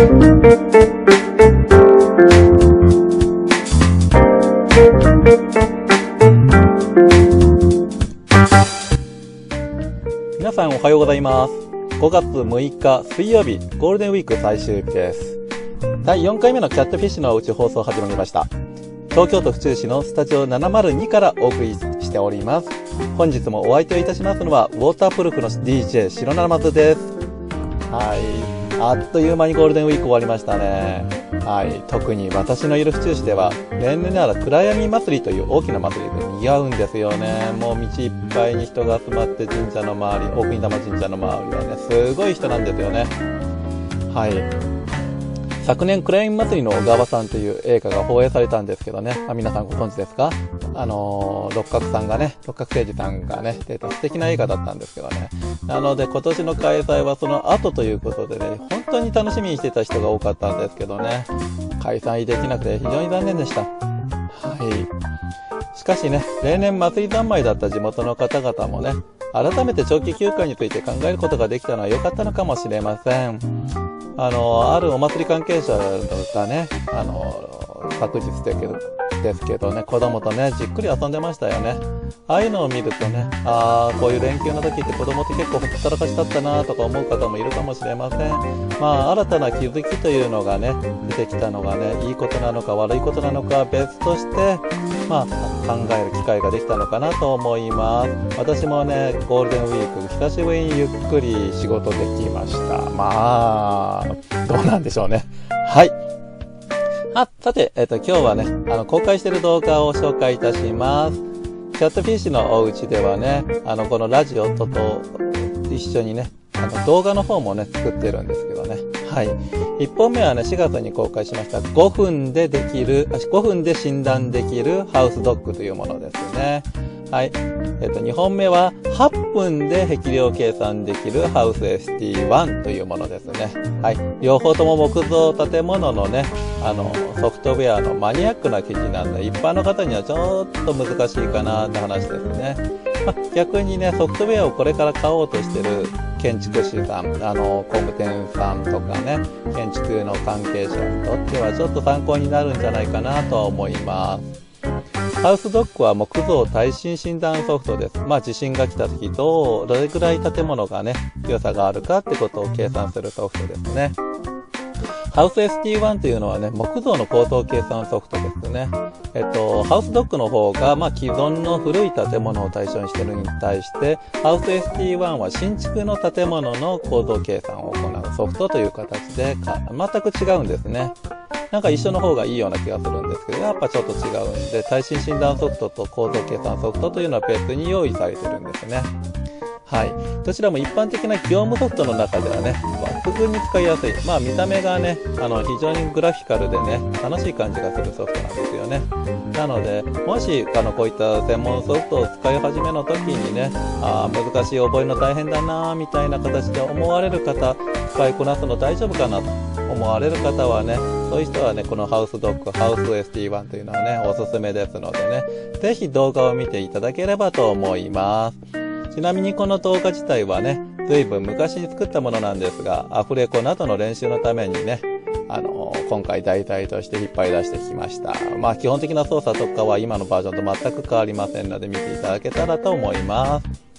皆さんおはようございます。5月6日水曜日、ゴールデンウィーク最終日です。第4回目のキャットフィッシュのおうち放送始まりました。東京都府中市のスタジオ702からお送りしております。本日もお相手をいたしますのは、ウォータープルフの DJ 白七松です。はい。あっという間にゴールデンウィーク終わりましたね。はい。特に私のいる府中市では、例年なら暗闇祭りという大きな祭りで賑わうんですよね。もう道いっぱいに人が集まって神社の周り、大国玉神社の周りはね、すごい人なんですよね。はい。昨年、暗闇祭りの小川さんという映画が放映されたんですけどね、あ皆さんご存知ですか？あのー、六角さんがね、六角誠治さんがね、出た素敵な映画だったんですけどね。なので、今年の開催はその後ということでね、本当に楽しみにしてた人が多かったんですけどね、開催できなくて非常に残念でした。はい。しかしね、例年祭り三昧だった地元の方々もね、改めて長期休暇について考えることができたのは良かったのかもしれません。あの、あるお祭り関係者がね、あの、昨日だけど、ですけどね、子供とね、じっくり遊んでましたよね。ああいうのを見るとね、ああ、こういう連休の時って子供って結構ほったらかしだったなとか思う方もいるかもしれません。まあ、新たな気づきというのがね、出てきたのがね、いいことなのか悪いことなのかは別として、まあ、考える機会ができたのかなと思います。私もね、ゴールデンウィーク、久しぶりにゆっくり仕事できました。まあ、どうなんでしょうね。はい。あ、さて、えっ、と、今日はね、あの、公開している動画を紹介いたします。キャットフィッシュのお家ではね、あの、このラジオとと一緒にね、あの、動画の方もね、作ってるんですけどね。はい。一本目はね、4月に公開しました、5分でできる、5分で診断できるハウスドッグというものですね。はい。えっと、2本目は、8分で壁量計算できるハウス ST1 というものですね。はい。両方とも木造建物のね、あの、ソフトウェアのマニアックな記事なんで、一般の方にはちょっと難しいかなって話ですね。ま逆にね、ソフトウェアをこれから買おうとしてる建築士さん、あの、工務店さんとかね、建築の関係者にとってはちょっと参考になるんじゃないかなとは思います。ハウスドックは木造耐震診断ソフトです。まあ地震が来た時と、どれくらい建物がね、強さがあるかってことを計算するソフトですね。ハウス ST1 というのはね、木造の構造計算ソフトですね。えっと、ハウスドックの方が、まあ、既存の古い建物を対象にしているに対して、ハウス ST1 は新築の建物の構造計算を行うソフトという形で、全く違うんですね。なんか一緒の方がいいような気がするんですけど、やっぱちょっと違うんで、耐震診断ソフトと構造計算ソフトというのは別に用意されてるんですね。はい。どちらも一般的な業務ソフトの中ではね、抜群に使いやすい。まあ見た目がね、あの、非常にグラフィカルでね、楽しい感じがするソフトなんですよね。なので、もし、あの、こういった専門ソフトを使い始めの時にね、あ難しい覚えるの大変だなみたいな形で思われる方、使いこなすの大丈夫かなと思われる方はね、そういう人はね、このハウスドッグ、ハウス ST1 というのはね、おすすめですのでね、ぜひ動画を見ていただければと思います。ちなみにこの動画自体はね、随分昔に作ったものなんですが、アフレコなどの練習のためにね、あの今回題材として引っ張り出してきました。まあ基本的な操作とかは今のバージョンと全く変わりませんので見ていただけたらと思います。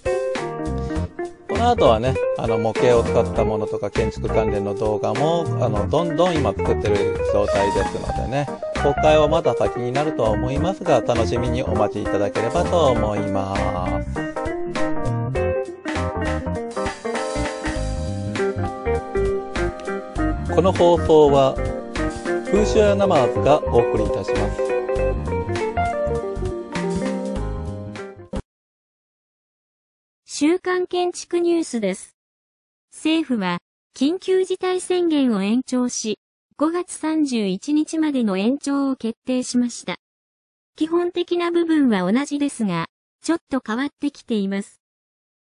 この後はね、あの模型を使ったものとか建築関連の動画も、あの、どんどん今作ってる状態ですのでね、公開はまだ先になるとは思いますが、楽しみにお待ちいただければと思います。この放送は、風習やナマーズがお送りいたします。週刊建築ニュースです。政府は、緊急事態宣言を延長し、5月31日までの延長を決定しました。基本的な部分は同じですが、ちょっと変わってきています。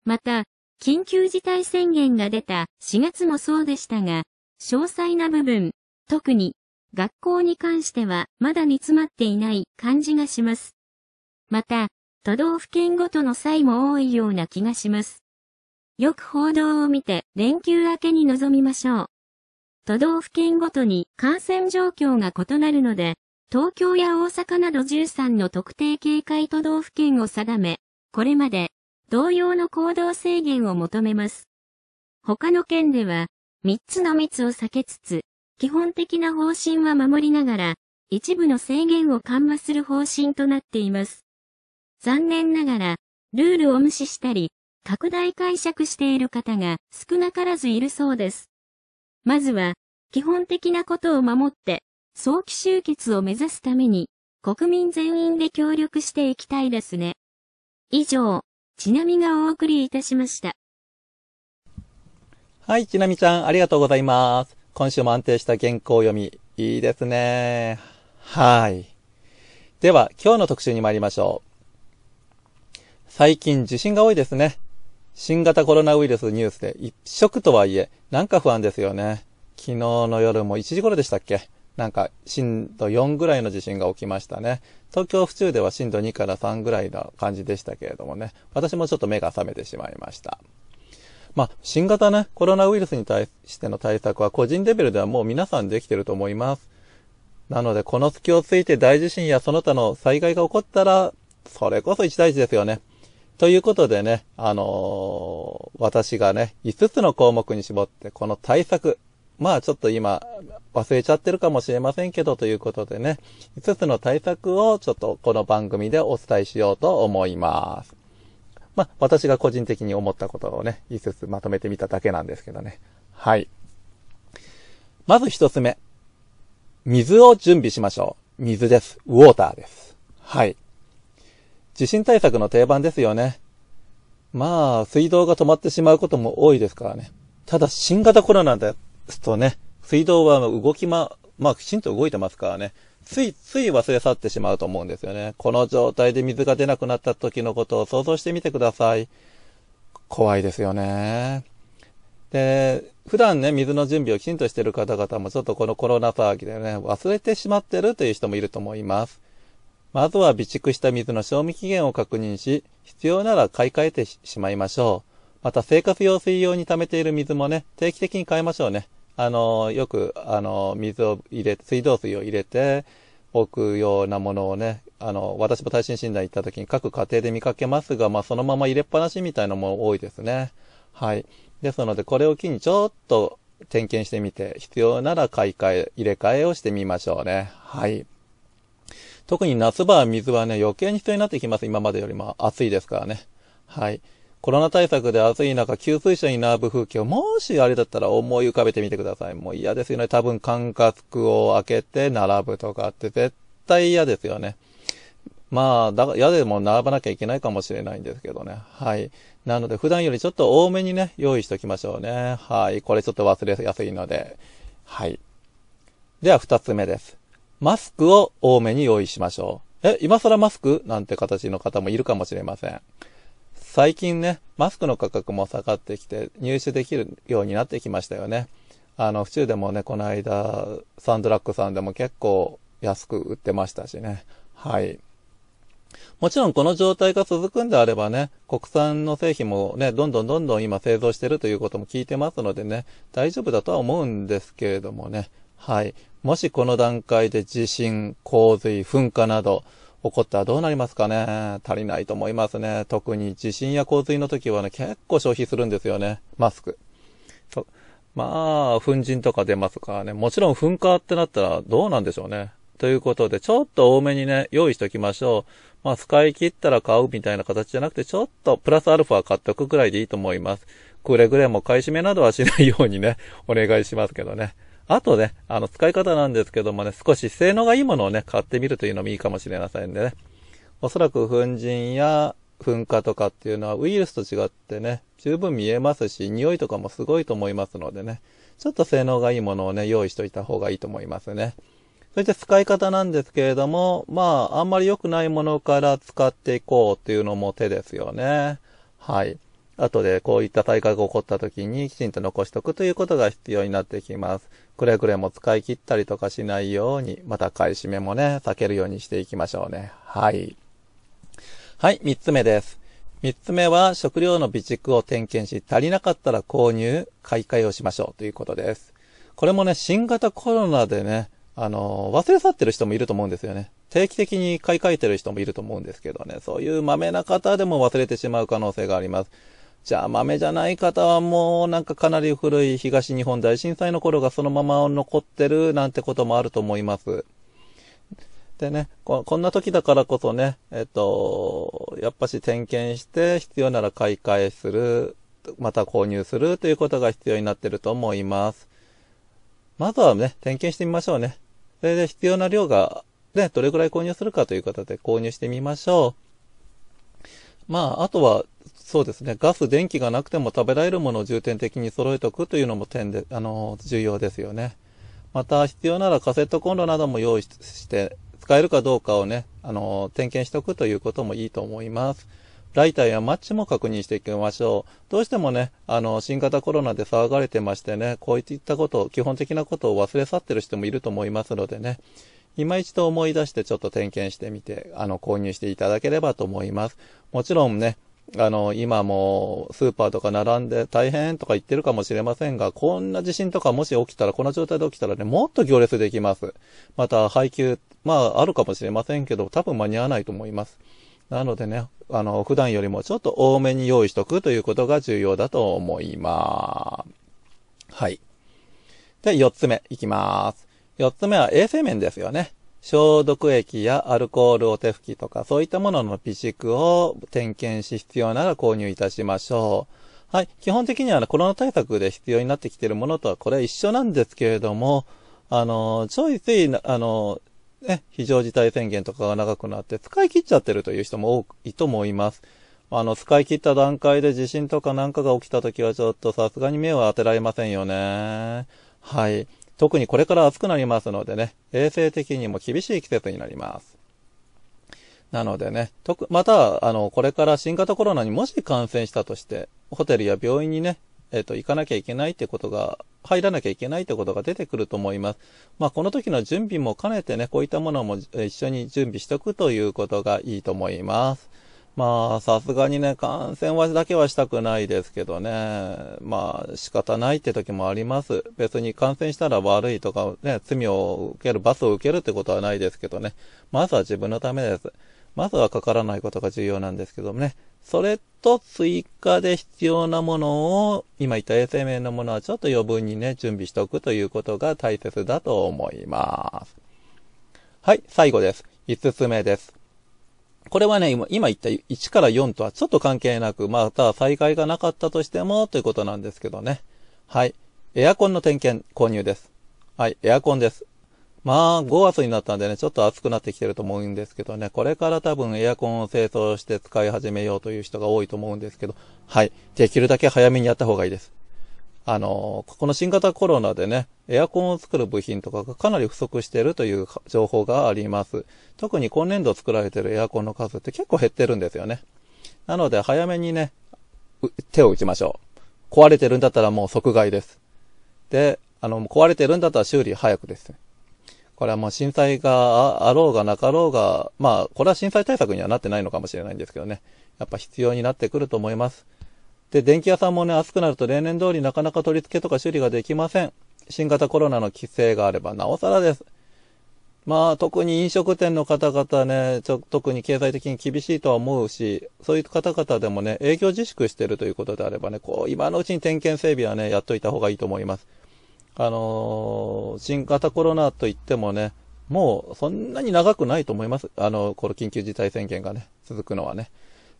また、緊急事態宣言が出た4月もそうでしたが、詳細な部分、特に学校に関してはまだ煮詰まっていない感じがします。また、都道府県ごとの際も多いような気がします。よく報道を見て連休明けに臨みましょう。都道府県ごとに感染状況が異なるので、東京や大阪など13の特定警戒都道府県を定め、これまで同様の行動制限を求めます。他の県では、3つの密を避けつつ、基本的な方針は守りながら、一部の制限を緩和する方針となっています。残念ながら、ルールを無視したり、拡大解釈している方が少なからずいるそうです。まずは、基本的なことを守って、早期終結を目指すために、国民全員で協力していきたいですね。以上、ちなみがお送りいたしました。はい、ちなみちゃん、ありがとうございます。今週も安定した原稿読み、いいですね。はい。では、今日の特集に参りましょう。最近地震が多いですね。新型コロナウイルスニュースで一色とはいえ、なんか不安ですよね。昨日の夜も1時頃でしたっけ？なんか震度4ぐらいの地震が起きましたね。東京府中では震度2から3ぐらいな感じでしたけれどもね。私もちょっと目が覚めてしまいました。まあ、新型ね、コロナウイルスに対しての対策は個人レベルではもう皆さんできてると思います。なので、この隙をついて大地震やその他の災害が起こったら、それこそ一大事ですよね。ということでね、あのー、私がね、5つの項目に絞って、この対策、まあちょっと今、忘れちゃってるかもしれませんけど、ということでね、5つの対策をちょっとこの番組でお伝えしようと思います。まあ、私が個人的に思ったことをね、5つまとめてみただけなんですけどね。はい。まず1つ目。水を準備しましょう。水です。ウォーターです。はい。地震対策の定番ですよね。まあ、水道が止まってしまうことも多いですからね。ただ、新型コロナですとね、水道は動きま、まあ、きちんと動いてますからね。つい、つい忘れ去ってしまうと思うんですよね。この状態で水が出なくなった時のことを想像してみてください。怖いですよね。で、普段ね、水の準備をきちんとしてる方々もちょっとこのコロナ騒ぎでね、忘れてしまってるという人もいると思います。まずは備蓄した水の賞味期限を確認し、必要なら買い替えてしまいましょう。また生活用水用に溜めている水もね、定期的に変えましょうね。あの、よく、あの、水を入れ、水道水を入れて置くようなものをね、あの、私も耐震診断行った時に各家庭で見かけますが、まあ、そのまま入れっぱなしみたいなのも多いですね。はい。ですので、これを機にちょっと点検してみて、必要なら買い替え、入れ替えをしてみましょうね。はい。特に夏場は水はね、余計に必要になってきます。今までよりも暑いですからね。はい。コロナ対策で暑い中、給水車に並ぶ風景を、もしあれだったら思い浮かべてみてください。もう嫌ですよね。多分、管轄を開けて並ぶとかって絶対嫌ですよね。まあ、だから嫌でも並ばなきゃいけないかもしれないんですけどね。はい。なので、普段よりちょっと多めにね、用意しておきましょうね。はい。これちょっと忘れやすいので。はい。では、二つ目です。マスクを多めに用意しましょう。え、今更マスクなんて形の方もいるかもしれません。最近ね、マスクの価格も下がってきて入手できるようになってきましたよね。あの、府中でもね、この間、サンドラッグさんでも結構安く売ってましたしね。はい。もちろんこの状態が続くんであればね、国産の製品もね、どんどんどんどん今製造してるということも聞いてますのでね、大丈夫だとは思うんですけれどもね。はい。もしこの段階で地震、洪水、噴火など、起こったらどうなりますかね？足りないと思いますね。特に地震や洪水の時はね、結構消費するんですよね。マスク。まあ、粉塵とか出ますからね。もちろん噴火ってなったらどうなんでしょうね。ということで、ちょっと多めにね、用意しておきましょう。まあ、使い切ったら買うみたいな形じゃなくて、ちょっとプラスアルファ買っておくくらいでいいと思います。くれぐれも買い占めなどはしないようにね、お願いしますけどね。あとね、あの、使い方なんですけどもね、少し性能がいいものをね、買ってみるというのもいいかもしれませんね。おそらく粉塵や噴火とかっていうのはウイルスと違ってね、十分見えますし、匂いとかもすごいと思いますのでね、ちょっと性能がいいものをね、用意しといた方がいいと思いますね。そして使い方なんですけれども、まあ、あんまり良くないものから使っていこうっていうのも手ですよね。はい。後でこういった災害が起こった時にきちんと残しておくということが必要になってきます。くれぐれも使い切ったりとかしないように、また買い占めもね、避けるようにしていきましょうね。はい。はい、三つ目です。三つ目は食料の備蓄を点検し、足りなかったら購入、買い替えをしましょうということです。これもね、新型コロナでね、あの、忘れ去ってる人もいると思うんですよね。定期的に買い替えてる人もいると思うんですけどね、そういう豆な方でも忘れてしまう可能性があります。じゃあ豆じゃない方はもうなんかかなり古い東日本大震災の頃がそのまま残ってるなんてこともあると思います。でね、こんな時だからこそね、えっと、やっぱし点検して必要なら買い替えする、また購入するということが必要になってると思います。まずはね、点検してみましょうね。それで必要な量が、ね、どれぐらい購入するかということで購入してみましょう。まあ、あとは、そうですね、ガス、電気がなくても食べられるものを重点的に揃えておくというのも点で、あの、重要ですよね。また、必要ならカセットコンロなども用意して、使えるかどうかをね、あの、点検しておくということもいいと思います。ライターやマッチも確認していきましょう。どうしてもね、あの、新型コロナで騒がれてましてね、こういったことを、基本的なことを忘れ去ってる人もいると思いますのでね、今一度思い出してちょっと点検してみて、あの、購入していただければと思います。もちろんね、あの、今もスーパーとか並んで大変とか言ってるかもしれませんが、こんな地震とかもし起きたら、この状態で起きたらね、もっと行列できます。また、配給、まあ、あるかもしれませんけど、多分間に合わないと思います。なのでね、あの、普段よりもちょっと多めに用意しとくということが重要だと思います。はい。で、四つ目いきます。四つ目は衛生面ですよね。消毒液やアルコールお手拭きとか、そういったものの備蓄を点検し必要なら購入いたしましょう。はい。基本的には、コロナ対策で必要になってきているものとはこれは一緒なんですけれども、あの、ちょいつい、あの、ね、非常事態宣言とかが長くなって使い切っちゃってるという人も多いと思います。あの、使い切った段階で地震とかなんかが起きた時はちょっとさすがに目を当てられませんよね。はい。特にこれから暑くなりますのでね、衛生的にも厳しい季節になります。なのでね、特、また、あの、これから新型コロナにもし感染したとして、ホテルや病院にね、えっ、ー、と、行かなきゃいけないってことが、入らなきゃいけないってことが出てくると思います。まあ、この時の準備も兼ねてね、こういったものも一緒に準備しておくということがいいと思います。まあ、さすがにね、感染はだけはしたくないですけどね。まあ、仕方ないって時もあります。別に感染したら悪いとかね、罪を受ける、罰を受けるってことはないですけどね。まずは自分のためです。まずはかからないことが重要なんですけどもね。それと追加で必要なものを、今言った衛生面のものはちょっと余分にね、準備しておくということが大切だと思います。はい、最後です。5つ目です。これはね、今言った1から4とはちょっと関係なく、また再開がなかったとしてもということなんですけどね。はい。エアコンの点検、購入です。はい、エアコンです。まあ、5月になったんでね、ちょっと暑くなってきてると思うんですけどね、これから多分エアコンを清掃して使い始めようという人が多いと思うんですけど、はい。できるだけ早めにやった方がいいです。あの、この新型コロナでね、エアコンを作る部品とかがかなり不足しているという情報があります。特に今年度作られているエアコンの数って結構減ってるんですよね。なので早めにね、手を打ちましょう。壊れてるんだったらもう即買いです。で、あの、壊れてるんだったら修理早くです。これはもう震災があろうがなかろうが、まあ、これは震災対策にはなってないのかもしれないんですけどね。やっぱ必要になってくると思います。で、電気屋さんもね、暑くなると例年通りなかなか取り付けとか修理ができません。新型コロナの規制があればなおさらです。まあ、特に飲食店の方々ね、ちょ特に経済的に厳しいとは思うし、そういう方々でもね、営業自粛してるということであればね、こう、今のうちに点検整備はね、やっといた方がいいと思います。あのー、新型コロナといってもね、もうそんなに長くないと思います。あの、この緊急事態宣言がね、続くのはね。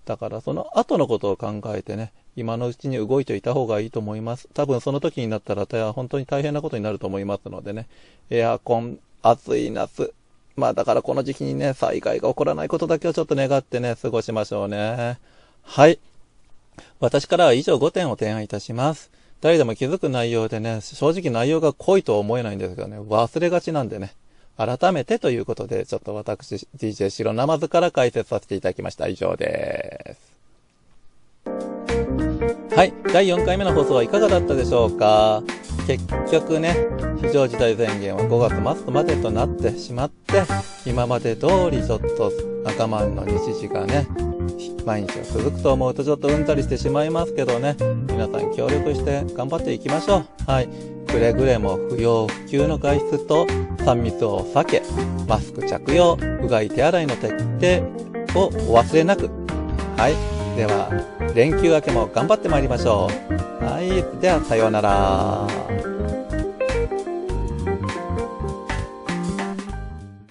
だからその後のことを考えてね、今のうちに動いていた方がいいと思います。多分その時になったら本当に大変なことになると思いますのでね、エアコン、暑い夏、まあだからこの時期にね、災害が起こらないことだけをちょっと願ってね、過ごしましょうね。はい。私からは以上5点を提案いたします。誰でも気づく内容でね、正直内容が濃いとは思えないんですけどね、忘れがちなんでね、改めてということで、ちょっと私、DJ 白ナマズから解説させていただきました。以上です。はい。第4回目の放送はいかがだったでしょうか結局ね、非常事態宣言は5月末までとなってしまって、今まで通りちょっと赤マンの日時がね、毎日が続くと思うとちょっとうんざりしてしまいますけどね、皆さん協力して頑張っていきましょう。はい。くれぐれも不要不急の外出と3密を避け、マスク着用、うがい手洗いの徹底をお忘れなく。はい。では、連休明けも頑張ってまいりましょう。はい。では、さようなら。